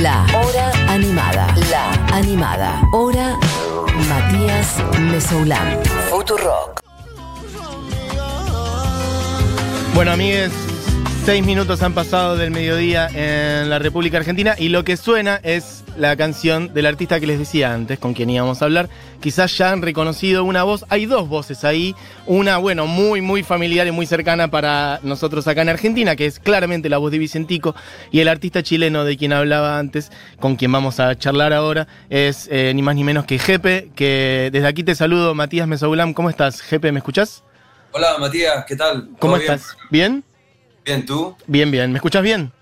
La Hora Animada. La Animada. Hora Matías Mesoulán. Futurock. Bueno, amigues, seis minutos han pasado del mediodía en la República Argentina y lo que suena es la canción del artista que les decía antes, con quien íbamos a hablar. Quizás ya han reconocido una voz, hay dos voces ahí, una, bueno, muy, muy familiar y muy cercana para nosotros acá en Argentina, que es claramente la voz de Vicentico, y el artista chileno de quien hablaba antes, con quien vamos a charlar ahora, es eh, ni más ni menos que Jepe, que desde aquí te saludo, Matías Mesaulam, ¿cómo estás? Jepe, ¿me escuchás? Hola Matías, ¿qué tal? ¿Cómo estás? ¿Bien? Bien, ¿tú? Bien, bien. ¿Me escuchas bien?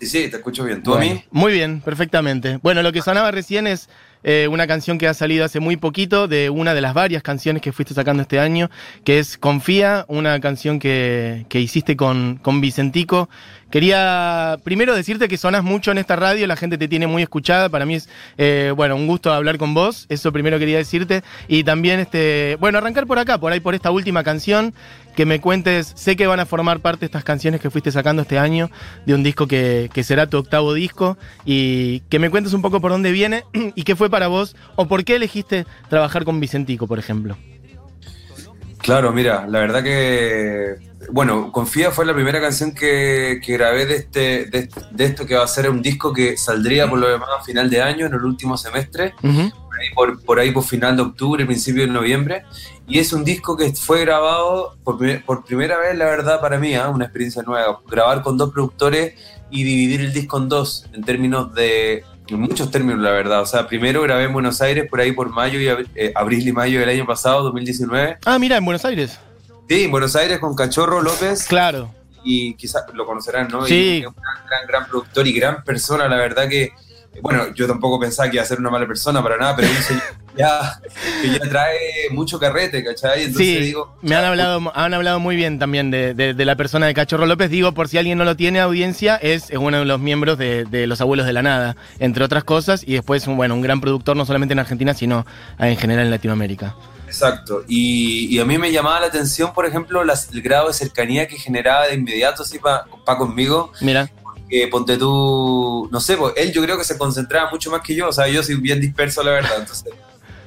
Sí, sí, te escucho bien. ¿Tú Bueno, a mí? Muy bien, perfectamente. Bueno, lo que sonaba recién es eh, una canción que ha salido hace muy poquito de una de las varias canciones que fuiste sacando este año, que es Confía, una canción que, que hiciste con, con Vicentico. Quería primero decirte que sonas mucho en esta radio, la gente te tiene muy escuchada. Para mí es, eh, bueno, un gusto hablar con vos. Eso primero quería decirte. Y también, este, bueno, arrancar por acá, por ahí, por esta última canción. Que me cuentes, sé que van a formar parte de estas canciones que fuiste sacando este año, de un disco que, que será tu octavo disco. Y que me cuentes un poco por dónde viene y qué fue para vos, o por qué elegiste trabajar con Vicentico, por ejemplo. Claro, mira, la verdad que, bueno, Confía fue la primera canción que, que grabé de, este, de, de esto que va a ser un disco que saldría por lo demás a final de año, en el último semestre, ahí por, por ahí por final de octubre, principio de noviembre, y es un disco que fue grabado por, por primera vez, la verdad, para mí, ¿ah? una experiencia nueva, grabar con dos productores y dividir el disco en dos, en términos de, en muchos términos, la verdad, o sea, primero grabé en Buenos Aires por ahí por mayo y abri- eh, abril y mayo del año pasado, 2019, Ah, mira, en Buenos Aires. sí, en Buenos Aires con Cachorro López, Claro. y quizás lo conocerán, ¿no? Sí. Y es un gran, gran, gran productor y gran persona, la verdad que, bueno, yo tampoco pensaba que iba a ser una mala persona para nada, pero un señor ya, que ya trae mucho carrete, ¿cachai? Entonces Sí, digo, me han hablado, han hablado muy bien también de, de- de la persona de Cachorro López. Digo, por si alguien no lo tiene audiencia, es, es uno de los miembros de, de Los Abuelos de la Nada, entre otras cosas, y después, un, bueno, un gran productor no solamente en Argentina, sino en general en Latinoamérica. Exacto, y, y a mí me llamaba la atención, por ejemplo, las- el grado de cercanía que generaba de inmediato, así, para conmigo, Mira, que ponte tú, no sé, pues, él yo creo que se concentraba mucho más que yo, o sea, yo soy bien disperso, la verdad, entonces,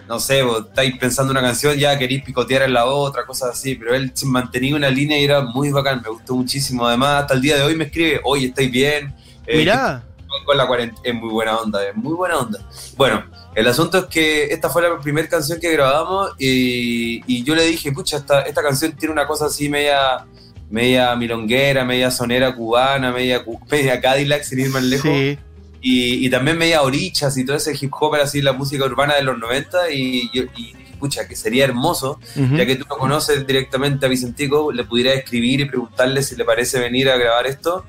no sé, vos estáis pensando una canción, ya queréis picotear en la otra, cosas así, pero él se mantenía una línea y era muy bacán, me gustó muchísimo, además, hasta el día de hoy me escribe, oye, ¿estáis bien? Eh, mirá. con la es muy buena onda, es muy buena onda. Bueno, el asunto es que esta fue la primera canción que grabamos y, y yo le dije, pucha, esta, esta canción tiene una cosa así media, media milonguera, media sonera cubana, media, media Cadillac, sin ir más lejos. Sí. Y, y también media orichas y todo ese hip hop así, la música urbana de los 90 y, y dije, pucha, que sería hermoso ya que tú no conoces directamente a Vicentico, le pudiera escribir y preguntarle si le parece venir a grabar esto.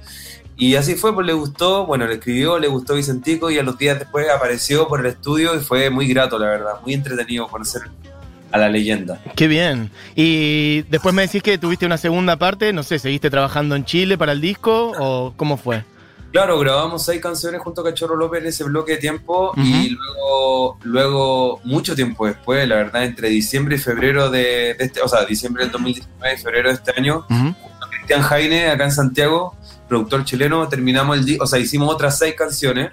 Y así fue, pues le gustó, bueno, le escribió, le gustó Vicentico y a los días después apareció por el estudio y fue muy grato, la verdad, muy entretenido conocer a la leyenda. Qué bien. Y después me decís que tuviste una segunda parte, no sé, ¿seguiste trabajando en Chile para el disco o cómo fue? Claro, grabamos seis canciones junto a Cachorro López en ese bloque de tiempo y luego, luego, mucho tiempo después, la verdad, entre diciembre y febrero de, de este, o sea, diciembre del 2019 y febrero de este año, Ujú. Cristian Jaine, acá en Santiago, productor chileno, terminamos el disco, o sea, hicimos otras seis canciones,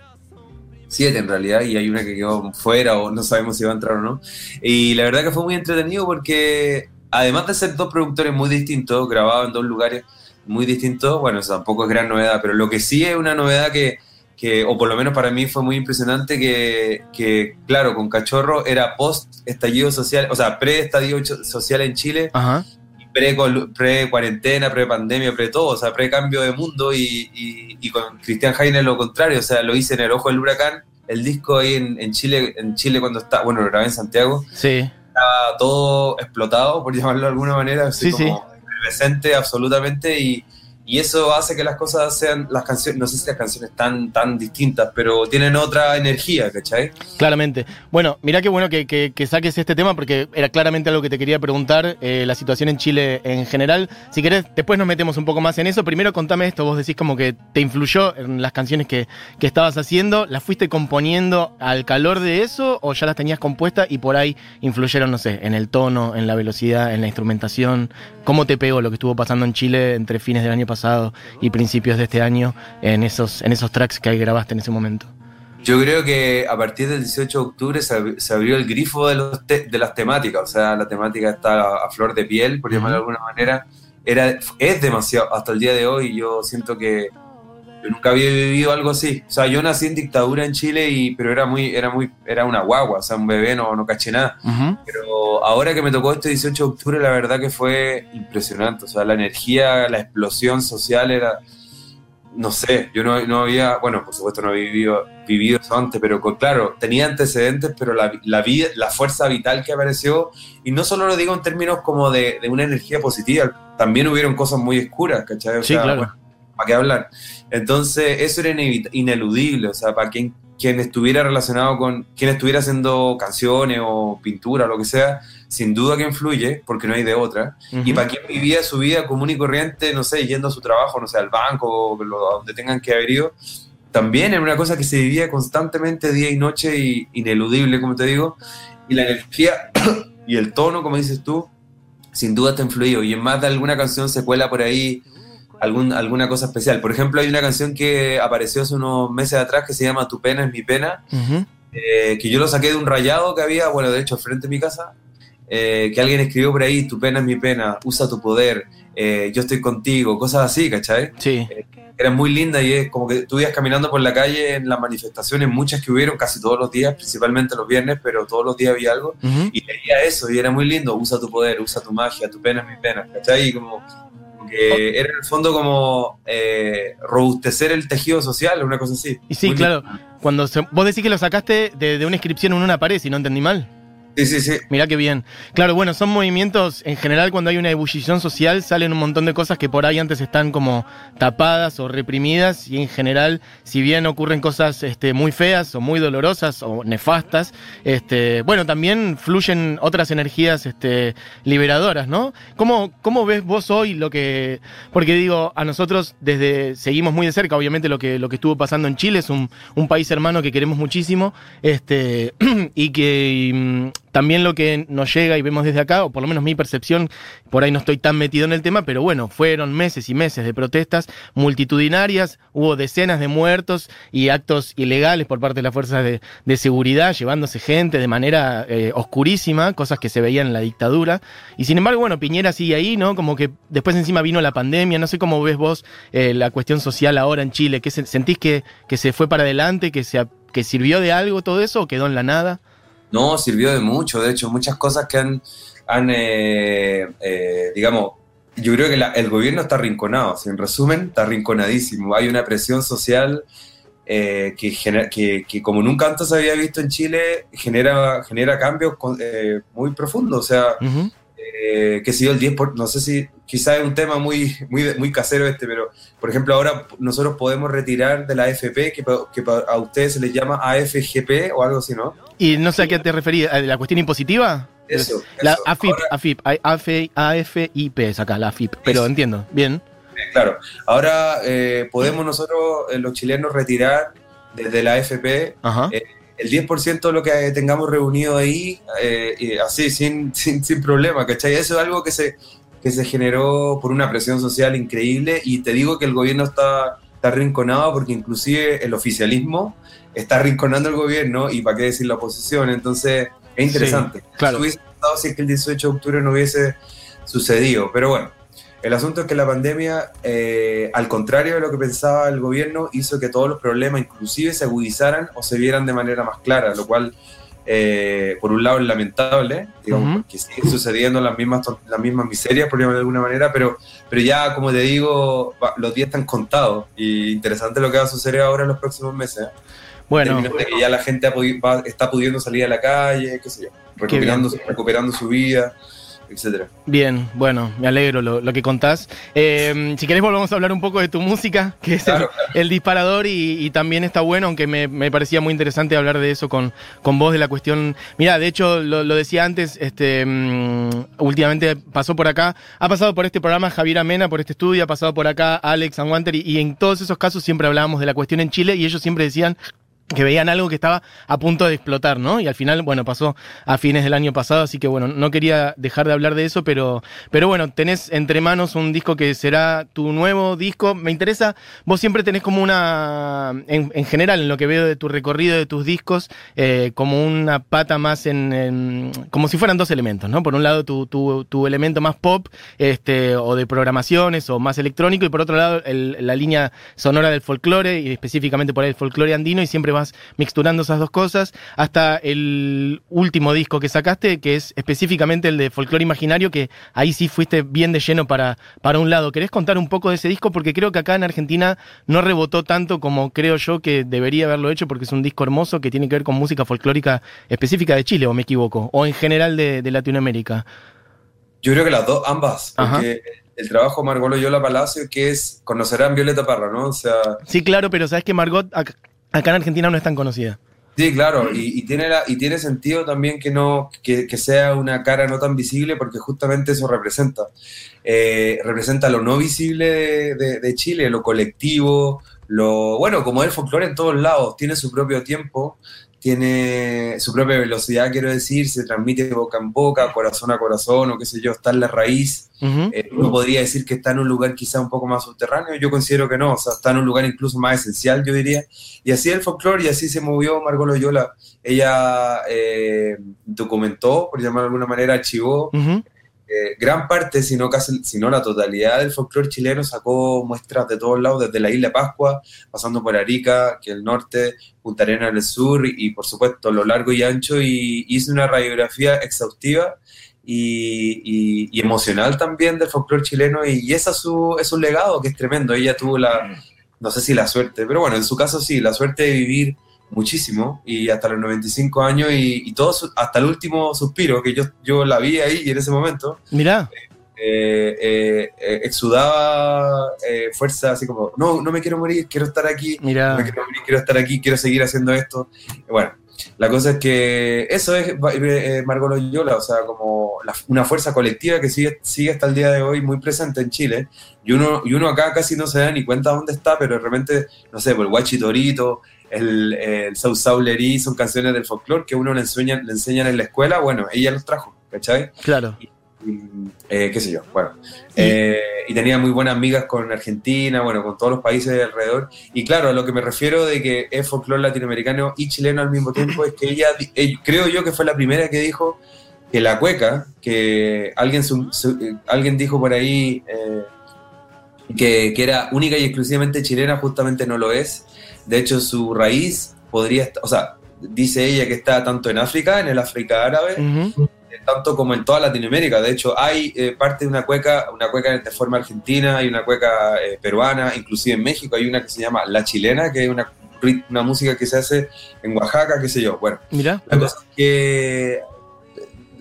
siete en realidad, y hay una que quedó fuera o no sabemos si va a entrar o no. Y la verdad que fue muy entretenido porque, además de ser dos productores muy distintos, grabados en dos lugares muy distintos, bueno, eso tampoco es gran novedad, pero lo que sí es una novedad que, que o por lo menos para mí fue muy impresionante, que, que claro, con Cachorro era post estallido social, o sea, pre estallido social en Chile, Ajá. Pre, pre cuarentena, pre pandemia, pre todo, o sea, pre cambio de mundo y, y- y con Cristian Jaime lo contrario, o sea, lo hice en el ojo del huracán, el disco ahí en, en Chile, en Chile cuando está, bueno, lo grabé en Santiago, Sí. estaba todo explotado, por llamarlo de alguna manera, así Sí, como presente absolutamente y, y eso hace que las cosas sean, las canciones, no sé si las canciones tan, tan distintas, pero tienen otra energía, ¿cachai? Claramente. Bueno, mirá qué bueno que, que- que saques este tema porque era claramente algo que te quería preguntar, eh, la situación en Chile en general. Si querés, después nos metemos un poco más en eso. Primero contame esto, vos decís como que te influyó en las canciones que, que estabas haciendo, ¿las fuiste componiendo al calor de eso o ya las tenías compuestas y por ahí influyeron, no sé, en el tono, en la velocidad, en la instrumentación? ¿Cómo te pegó lo que estuvo pasando en Chile entre fines del año pasado y principios de este año en esos, en esos tracks que ahí grabaste en ese momento? Yo creo que a partir del 18 de octubre se, abrió el grifo de, los de las temáticas, o sea, la temática está a, flor de piel, por llamarlo de alguna manera. Era, es demasiado, hasta el día de hoy yo siento que yo nunca había vivido algo así. O sea, yo nací en dictadura en Chile, y, pero era muy, era muy, era una guagua, o sea, un bebé, no, no caché nada. Pero ahora que me tocó este 18 de octubre, la verdad que fue impresionante. O sea, la energía, la explosión social era, no sé, yo no, no había, bueno, por supuesto no había vivido, vivido eso antes, pero claro, tenía antecedentes, pero la, la, vida, la fuerza vital que apareció, y no solo lo digo en términos como de, de una energía positiva, también hubieron cosas muy oscuras, ¿cachai? sí, claro. ¿Para qué hablar? Entonces, eso era ineludible, o sea, para quien, quien estuviera relacionado con, quien estuviera haciendo canciones o pintura lo que sea, sin duda que influye, porque no hay de otra. Y para quien vivía su vida común y corriente, no sé, yendo a su trabajo, no sé, al banco, o a donde tengan que haber ido, también era una cosa que se vivía constantemente día y noche y ineludible, como te digo. Y la energía y el tono, como dices tú, sin duda está influido. Y en más de alguna canción se cuela por ahí algún, alguna cosa especial. Por ejemplo, hay una canción que apareció hace unos meses atrás que se llama Tu pena es mi pena, eh, que yo lo saqué de un rayado que había, bueno, de hecho, frente a mi casa, eh, que alguien escribió por ahí, Tu pena es mi pena, usa tu poder, eh, yo estoy contigo, cosas así, ¿cachai? Sí. era muy linda y es como que tú ibas caminando por la calle en las manifestaciones, muchas que hubieron casi todos los días, principalmente los viernes, pero todos los días había algo, y leía eso y era muy lindo, usa tu poder, usa tu magia, tu pena es mi pena, ¿cachai? Y como que era en el fondo como eh, robustecer el tejido social, una cosa así. Y sí, claro, cuando vos decís que lo sacaste de, de, una inscripción en una pared, si no entendí mal. Sí, sí, sí. Mirá qué bien. Claro, bueno, son movimientos, en general cuando hay una ebullición social salen un montón de cosas que por ahí antes están como tapadas o reprimidas y en general, si bien ocurren cosas este, muy feas o muy dolorosas o nefastas, este, bueno, también fluyen otras energías este, liberadoras, ¿no? ¿Cómo, ¿Cómo ves vos hoy lo que... Porque digo, a nosotros desde, seguimos muy de cerca, obviamente lo que, lo que estuvo pasando en Chile, es un, país hermano que queremos muchísimo, este, y que mm, también lo que nos llega y vemos desde acá, o por lo menos mi percepción, por ahí no estoy tan metido en el tema, pero bueno, fueron meses y meses de protestas multitudinarias, hubo decenas de muertos y actos ilegales por parte de las fuerzas de, seguridad, llevándose gente de manera eh, oscurísima, cosas que se veían en la dictadura. Y sin embargo, bueno, Piñera sigue ahí, ¿no? Como que después encima vino la pandemia, no sé cómo ves vos eh, la cuestión social ahora en Chile, ¿Qué ¿sentís que, que se fue para adelante, que, se, que sirvió de algo todo eso o quedó en la nada? No, sirvió de mucho, de hecho, muchas cosas que han, eh, eh, digamos, yo creo que el gobierno está arrinconado, en resumen, está arrinconadísimo. Hay una presión social eh, que, que, como nunca antes había visto en Chile, genera, genera cambios muy profundos. O sea, que si el 10%, por, no sé si quizás es un tema muy, muy, muy casero este, pero por ejemplo ahora nosotros podemos retirar de la AFP, que, que a ustedes se les llama AFGP o algo así, ¿no? Y no sé a qué te referías, ¿la cuestión impositiva? Eso. La AFIP, AFIP, AFIP es acá, la AFIP, pero entiendo, bien. Claro, ahora eh, podemos nosotros, eh, los chilenos, retirar desde la AFP eh, el 10% de lo que tengamos reunido ahí, así, sin, sin, sin problema, ¿cachai? Eso es algo que se, que se generó por una presión social increíble y te digo que el gobierno está, está arrinconado porque inclusive el oficialismo está arrinconando el gobierno y para qué decir la oposición, entonces es interesante. claro. hubiese si es que el 18 de octubre no hubiese sucedido, pero bueno, el asunto es que la pandemia, eh, al contrario de lo que pensaba el gobierno, hizo que todos los problemas inclusive se agudizaran o se vieran de manera más clara, lo cual eh, por un lado es lamentable, digamos, que siguen sucediendo las mismas, las mismas miserias, por de alguna manera, pero, pero ya, como te digo, los días están contados y interesante lo que va a suceder ahora en los próximos meses. ¿eh? Bueno, de que ya la gente está pudiendo salir a la calle, qué sé yo, recuperando, recuperando su vida etcétera. Bien, bueno, me alegro lo, que contás. Eh, si querés volvamos a hablar un poco de tu música, que es el, disparador y, también está bueno, aunque me, parecía muy interesante hablar de eso con, con vos, de la cuestión... Mira, de hecho, lo, decía antes, este, mm, últimamente pasó por acá, ha pasado por este programa Javier Amena, por este estudio, ha pasado por acá Alex Anwanter y, y en todos esos casos siempre hablábamos de la cuestión en Chile y ellos siempre decían que veían algo que estaba a punto de explotar, ¿no? Y al final, bueno, pasó a fines del año pasado, así que bueno, no quería dejar de hablar de eso, pero, pero bueno, tenés entre manos un disco que será tu nuevo disco. Me interesa, vos siempre tenés como una, en, general, en lo que veo de tu recorrido de tus discos, eh, como una pata más en, como si fueran dos elementos, ¿no? Por un lado tu, tu, tu, elemento más pop, este, o de programaciones, o más electrónico, y por otro lado la línea sonora del folclore, y específicamente por ahí el folclore andino, y siempre mixturando esas dos cosas, hasta el último disco que sacaste, que es específicamente el de Folklore Imaginario, que ahí sí fuiste bien de lleno para, para un lado. ¿Querés contar un poco de ese disco? Porque creo que acá en Argentina no rebotó tanto como creo yo que debería haberlo hecho, porque es un disco hermoso que tiene que ver con música folclórica específica de Chile, o me equivoco, o en general de, Latinoamérica. Yo creo que las dos, ambas, porque el trabajo Margot Loyola Palacio, que es, conocerán Violeta Parra, ¿no? O sea... Sí, claro, pero sabes que Margot Acá en Argentina no es tan conocida. Sí, claro, y, tiene, y tiene sentido también que, no, que, sea una cara no tan visible porque justamente eso representa. Eh, representa lo no visible de, Chile, lo colectivo, lo bueno, como el folclore en todos lados, tiene su propio tiempo, tiene su propia velocidad, quiero decir, se transmite boca en boca, corazón a corazón, o qué sé yo, está en la raíz. Eh, uno podría decir que está en un lugar quizá un poco más subterráneo, yo considero que no, o sea, está en un lugar incluso más esencial, yo diría. Y así el folclore, y así se movió Margot Loyola. Ella eh, documentó, por llamarlo de alguna manera, archivó eh, gran parte, si no, casi, si no la totalidad del folclore chileno sacó muestras de todos lados, desde la isla Pascua, pasando por Arica, que el norte, Punta Arena en el sur, y, por supuesto lo largo y ancho, y hizo una radiografía exhaustiva y, emocional también del folclore chileno, y, ese es, su, es un legado que es tremendo. Ella tuvo la, no sé si la suerte, pero bueno, en su caso sí, la suerte de vivir muchísimo y hasta los 95 años y, y todo hasta el último suspiro que yo, yo la vi ahí y en ese momento. Mira. Eh, eh, eh, exudaba fuerza así como, no, no me quiero morir, quiero estar aquí, Mira. No quiero morir, quiero estar aquí, quiero seguir haciendo esto. Bueno, la cosa es que eso es Margot Loyola, o sea, como una fuerza colectiva que sigue, sigue hasta el día de hoy muy presente en Chile. Y uno, y uno acá casi no se da ni cuenta dónde está, pero de repente, no sé, por el Guachitorito, el, el South Saulerí son canciones del folclore que uno le, enseña, le enseñan en la escuela, bueno, ella los trajo, ¿cachai? Claro. Y, eh, qué sé yo, bueno. Eh, y tenía muy buenas amigas con Argentina, bueno, con todos los países de alrededor. Y claro, a lo que me refiero de que es folclore latinoamericano y chileno al mismo tiempo, es que ella, eh, creo yo que fue la primera que dijo que la cueca, que alguien, alguien dijo por ahí que, que era única y exclusivamente chilena, justamente no lo es de hecho, su raíz podría estar, o sea, dice ella que está tanto en África, en el África árabe, eh, tanto como en toda Latinoamérica. De hecho, hay eh, parte de una cueca, una cueca de forma argentina, hay una cueca eh, peruana, inclusive en México hay una que se llama La Chilena, que es una, una música que se hace en Oaxaca, qué sé yo. Bueno, Mira. la cosa es que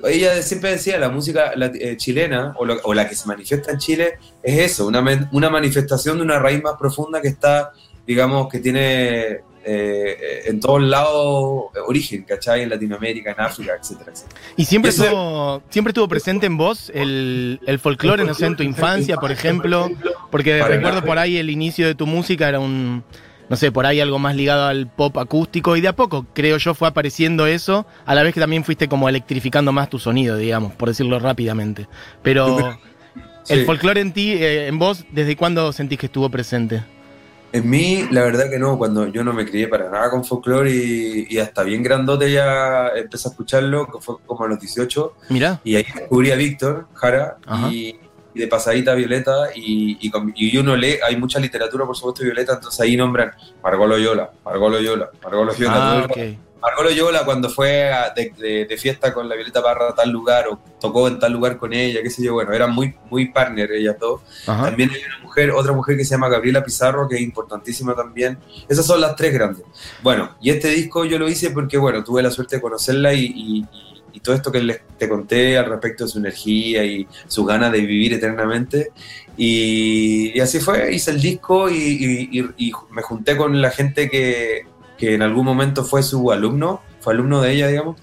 ella siempre decía, la música chilena o, o, la que se manifiesta en Chile es eso, una, una manifestación de una raíz más profunda que está digamos, que tiene eh, en todos lados origen, ¿cachai? En Latinoamérica, en África, etcétera, etcétera. ¿Y siempre, estuvo, siempre estuvo presente en vos el, el folclore, no sé, en tu infancia, por ejemplo? Porque recuerdo por ahí el inicio de tu música era un, no sé, por ahí algo más ligado al pop acústico y de a poco, creo yo, fue apareciendo eso, a la vez que también fuiste como electrificando más tu sonido, digamos, por decirlo rápidamente. Pero el folclore en ti, eh, en vos, ¿desde cuándo sentís que estuvo presente? En mí, la verdad que no, cuando yo no me crié para nada con folclore y, hasta bien grandote ya empecé a escucharlo, que fue como a los 18. Mira. Y ahí descubrí a Víctor Jara y, de pasadita Violeta y, y, uno lee, hay mucha literatura por supuesto Violeta, entonces ahí nombran Margot Loyola, Margot Loyola, Margot Loyola. Ah, okay. Margot Loyola cuando fue de, fiesta con la Violeta Parra a tal lugar o tocó en tal lugar con ella, qué sé yo, bueno, eran muy, muy partner ellas dos. También hay una mujer, otra mujer que se llama Gabriela Pizarro, que es importantísima también. Esas son las tres grandes. Bueno, y este disco yo lo hice porque, bueno, tuve la suerte de conocerla y, todo esto que les, te conté al respecto de su energía y su ganas de vivir eternamente. Y, así fue, hice el disco y me junté con la gente que que en algún momento fue su alumno, fue alumno de ella, digamos,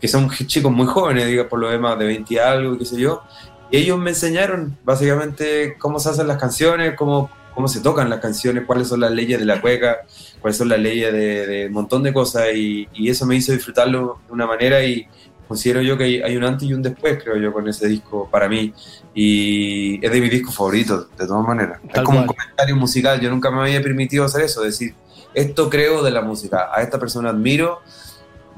que son chicos muy jóvenes, digamos, por lo demás, de 20 y algo, qué sé yo. Y ellos me enseñaron básicamente cómo se hacen las canciones, cómo, cómo se tocan las canciones, cuáles son las leyes de la cueca, cuáles son las leyes de, un montón de cosas y, eso me hizo disfrutarlo de una manera y considero yo que hay, un antes y un después, creo yo, con ese disco para mí y es de mis discos favoritos, de todas maneras. es como un comentario musical, yo nunca me había permitido hacer eso, decir, esto creo de la música, a esta persona admiro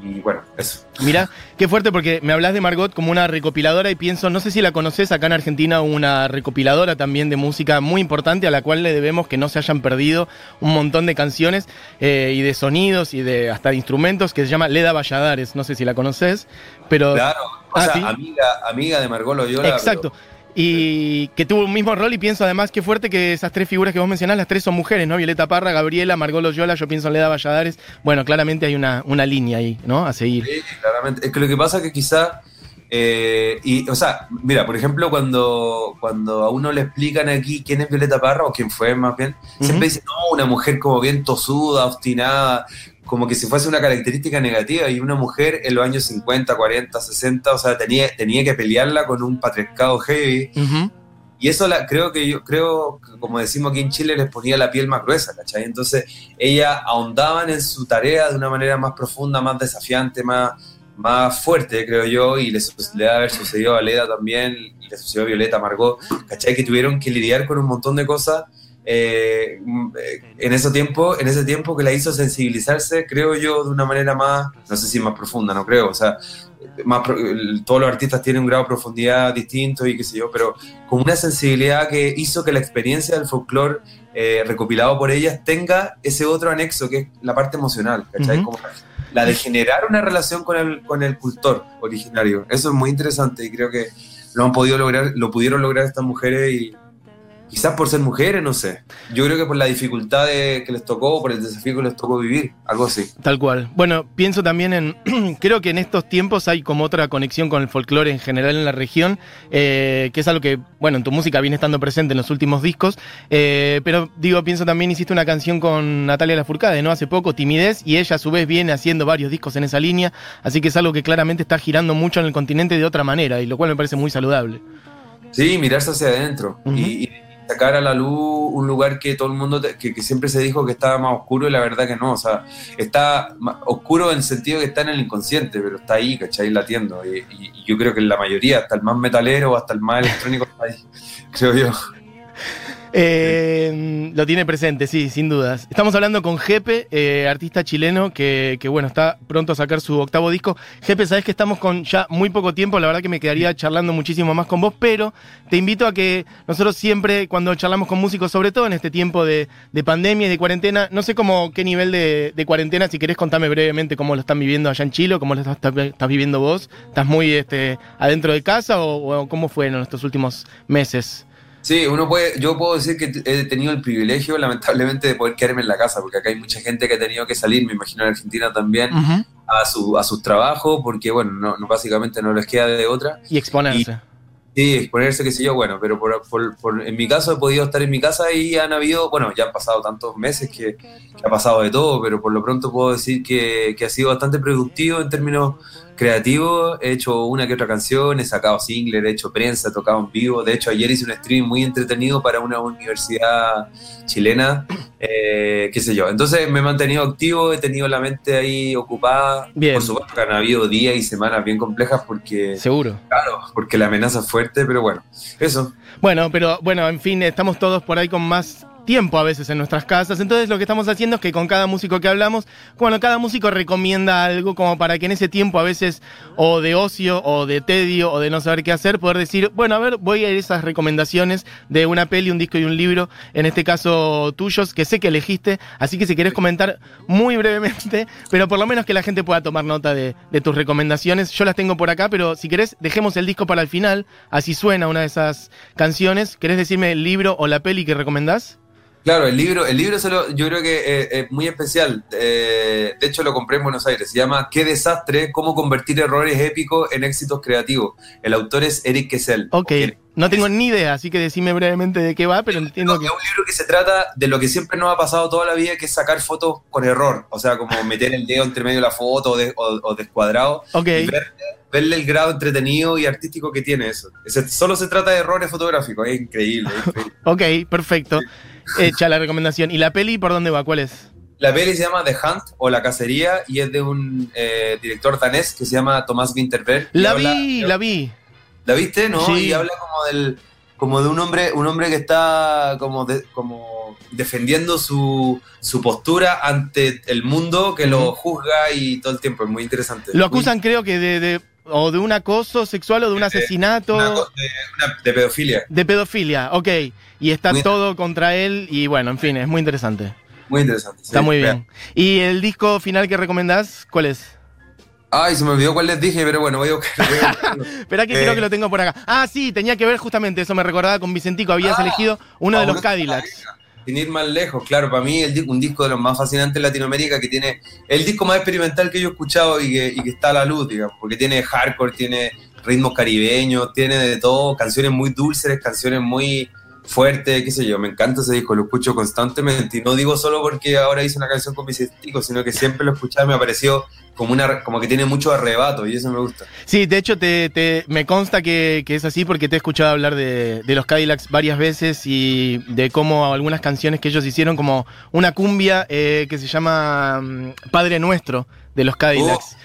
y bueno, eso. Mira, qué fuerte porque me hablas de Margot como una recopiladora y pienso, no sé si la conoces, acá en Argentina una recopiladora también de música muy importante a la cual le debemos que no se hayan perdido un montón de canciones eh, y de sonidos y de hasta de instrumentos que se llama Leda Valladares, no sé si la conoces, pero... Claro, o ah, sea, amiga, amiga de Margot Loyola. Exacto y que tuvo un mismo rol y pienso además qué fuerte que esas tres figuras que vos mencionás, las tres son mujeres, ¿no? Violeta Parra, Gabriela, Margot Loyola, yo pienso en Leda Valladares. Bueno, claramente hay una, una línea ahí, ¿no? A seguir. Sí, claramente. Es que lo que pasa es que quizá, eh, y, o sea, mira, por ejemplo, cuando, cuando a uno le explican aquí quién es Violeta Parra, o quién fue más bien, siempre dicen, no, una mujer como bien tosuda, obstinada, como que si fuese una característica negativa y una mujer en los años 50, 40, 60, o sea, tenía, tenía que pelearla con un patriarcado heavy. Y eso la, creo que yo, creo, como decimos aquí en Chile, les ponía la piel más gruesa, ¿cachai? Entonces, ella ahondaban en su tarea de una manera más profunda, más desafiante, más, más fuerte, creo yo, y le, le debe haber sucedido a Leda también, le sucedió a Violeta, Margot, ¿cachai? Que tuvieron que lidiar con un montón de cosas eh, en ese tiempo, en ese tiempo que la hizo sensibilizarse, creo yo, de una manera más, no sé si más profunda, no creo, o sea, más, todos los artistas tienen un grado de profundidad distinto y qué sé yo, pero con una sensibilidad que hizo que la experiencia del folclore eh, recopilado por ellas tenga ese otro anexo que es la parte emocional, ¿cachai? Como la de generar una relación con el, con el cultor originario. Eso es muy interesante y creo que lo han podido lograr, lo pudieron lograr estas mujeres y, Quizás por ser mujeres, no sé. Yo creo que por la dificultad que les tocó, por el desafío que les tocó vivir, algo así. Tal cual. Bueno, pienso también en, creo que en estos tiempos hay como otra conexión con el folclore en general en la región, eh, que es algo que, bueno, en tu música viene estando presente en los últimos discos, eh, pero digo, pienso también, hiciste una canción con Natalia Lafourcade, ¿no? Hace poco, Timidez, y ella a su vez viene haciendo varios discos en esa línea, así que es algo que claramente está girando mucho en el continente de otra manera, y lo cual me parece muy saludable. Sí, mirarse hacia adentro. y sacar a la luz un lugar que todo el mundo, que, siempre se dijo que estaba más oscuro y la verdad que no, o sea, está oscuro en el sentido que está en el inconsciente, pero está ahí, ¿cachai? Latiendo. Y, y, yo creo que en la mayoría, hasta el más metalero, hasta el más electrónico, está ahí, creo yo. Eh, lo tiene presente, sí, sin dudas. Estamos hablando con Jepe, eh, artista chileno que, bueno, está pronto a sacar su octavo disco. Jepe, sabes que estamos con ya muy poco tiempo, la verdad que me quedaría charlando muchísimo más con vos, pero te invito a que nosotros siempre, cuando charlamos con músicos, sobre todo en este tiempo de, pandemia y de cuarentena, no sé cómo, qué nivel de, cuarentena, si querés contame brevemente cómo lo están viviendo allá en Chile, cómo lo estás, viviendo vos. ¿Estás muy este, adentro de casa o, o cómo fue en estos últimos meses? Sí, uno puede, yo puedo decir que he tenido el privilegio, lamentablemente, de poder quedarme en la casa, porque acá hay mucha gente que ha tenido que salir, me imagino en Argentina también, a, su, a sus trabajos, porque, bueno, no, básicamente no les queda de otra. Y exponerse. Sí, exponerse, qué sé yo, bueno, pero por, por, en mi caso he podido estar en mi casa y han habido, bueno, ya han pasado tantos meses que, ha pasado de todo, pero por lo pronto puedo decir que, que ha sido bastante productivo en términos creativo, he hecho una que otra canción, he sacado singles, he hecho prensa, he tocado en vivo. De hecho, ayer hice un stream muy entretenido para una universidad chilena, eh, qué sé yo. Entonces me he mantenido activo, he tenido la mente ahí ocupada. Bien. Por supuesto que han habido días y semanas bien complejas porque... Seguro. Claro, porque la amenaza es pero bueno, eso. Bueno, pero bueno, en fin, estamos todos por ahí con más tiempo a veces en nuestras casas. Entonces lo que estamos haciendo es que con cada músico que hablamos, bueno, cada músico recomienda algo como para que en ese tiempo a veces o de ocio o de tedio o de no saber qué hacer, poder decir, bueno, a ver, voy a ir esas recomendaciones de una peli, un disco y un libro, en este caso tuyos, que sé que elegiste, así que si querés comentar muy brevemente, pero por lo menos que la gente pueda tomar nota de, de tus recomendaciones. Yo las tengo por acá, pero si querés, dejemos el disco para el final, así suena una de esas canciones. ¿Querés decirme el libro o la peli que recomendás? Claro, el libro, el libro solo, yo creo que eh, es muy especial. Eh, de hecho, lo compré en Buenos Aires. Se llama Qué desastre, cómo convertir errores épicos en éxitos creativos. El autor es Eric Kessel. Ok. No tengo ni idea, así que decime brevemente de qué va, pero entiendo No, que. Es un libro que se trata de lo que siempre nos ha pasado toda la vida, que es sacar fotos con error. O sea, como meter el dedo entre medio de la foto o, de- o- o descuadrado. Ok. Y verle, verle el grado entretenido y artístico que tiene eso. Ese- solo se trata de errores fotográficos. Es increíble. es increíble. Ok, perfecto. Hecha la recomendación. ¿Y la peli por dónde va? ¿Cuál es? La peli se llama The Hunt o La Cacería y es de un eh, director danés que se llama Tomás Winterberg. La habla- vi, la vi. ¿La viste, no? Sí. Y habla como del como de un hombre, un hombre que está como de- como defendiendo su, su postura ante el mundo que lo juzga y todo el tiempo. Es muy interesante. Lo acusan, creo que de, de- o de un acoso sexual o de un asesinato. Muy- una de, una- de pedofilia. De pedofilia, ok. Y está Muy- todo contra él y bueno, en fin, es muy interesante. Muy interesante. Está sí. muy Vean. bien. ¿Y el disco final que recomendás, cuál es? Ay, se me olvidó cuál les dije, pero bueno, voy a buscar. voy a buscarlo. Espera que Eh. creo que lo tengo por acá. Ah, sí, tenía que ver justamente, eso me recordaba con Vicentico, habías Ah, elegido uno de los Fabulosa Cadillacs. Sin ir más lejos, claro, para mí el, un disco de los más fascinantes en Latinoamérica que tiene el disco más experimental que yo he escuchado y que, y que está a la luz, digamos, porque tiene hardcore, tiene ritmos caribeños, tiene de todo, canciones muy dulces, canciones muy fuertes, qué sé yo, me encanta ese disco, lo escucho constantemente y no digo solo porque ahora hice una canción con Vicentico, sino que siempre lo escuchaba me ha parecido como, una, como que tiene mucho arrebato y eso me gusta. Sí, de hecho te, te- me consta que, que es así porque te he escuchado hablar de, de los Cadillacs varias veces y de cómo algunas canciones que ellos hicieron, como una cumbia eh, que se llama mm, Padre Nuestro de los Cadillacs.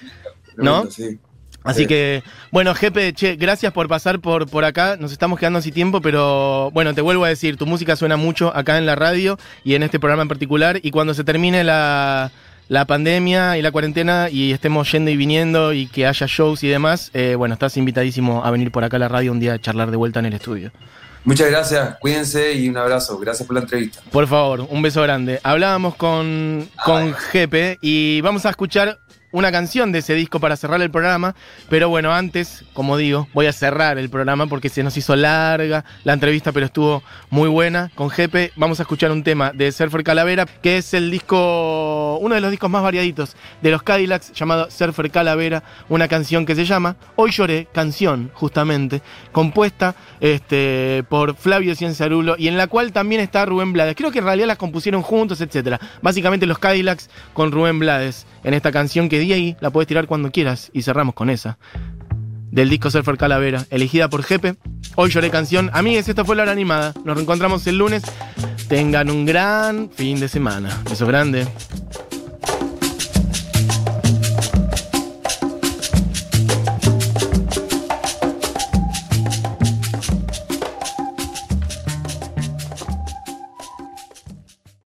¿No? Sí. Así Sí. que, bueno, Jepe, che, gracias por pasar por, por acá. Nos estamos quedando sin tiempo, pero bueno, te vuelvo a decir, tu música suena mucho acá en la radio y en este programa en particular. Y cuando se termine la, la pandemia y la cuarentena y estemos yendo y viniendo y que haya shows y demás, eh, bueno, estás invitadísimo a venir por acá a la radio un día a charlar de vuelta en el estudio. Muchas gracias, cuídense y un abrazo, gracias por la entrevista. Por favor, un beso grande. Hablábamos con, con Jepe y vamos a escuchar una canción de ese disco para cerrar el programa. Pero bueno, antes, como digo, voy a cerrar el programa porque se nos hizo larga la entrevista, pero estuvo muy buena con Jepe. Vamos a escuchar un tema de Surfer Calavera, que es el disco, uno de los discos más variaditos de los Cadillacs, llamado Surfer Calavera, una canción que se llama Hoy lloré, canción, justamente, compuesta este, por Flavio Cienzarulo y en la cual también está Rubén Blades. Creo que en realidad las compusieron juntos, etcétera. Básicamente los Cadillacs con Rubén Blades en esta canción que ahí, la puedes tirar cuando quieras y cerramos con esa. Del disco Surfer Calavera, elegida por Jepe. Hoy lloré canción. Amigues, esta fue la hora animada. Nos reencontramos el lunes. Tengan un gran fin de semana. Beso grande.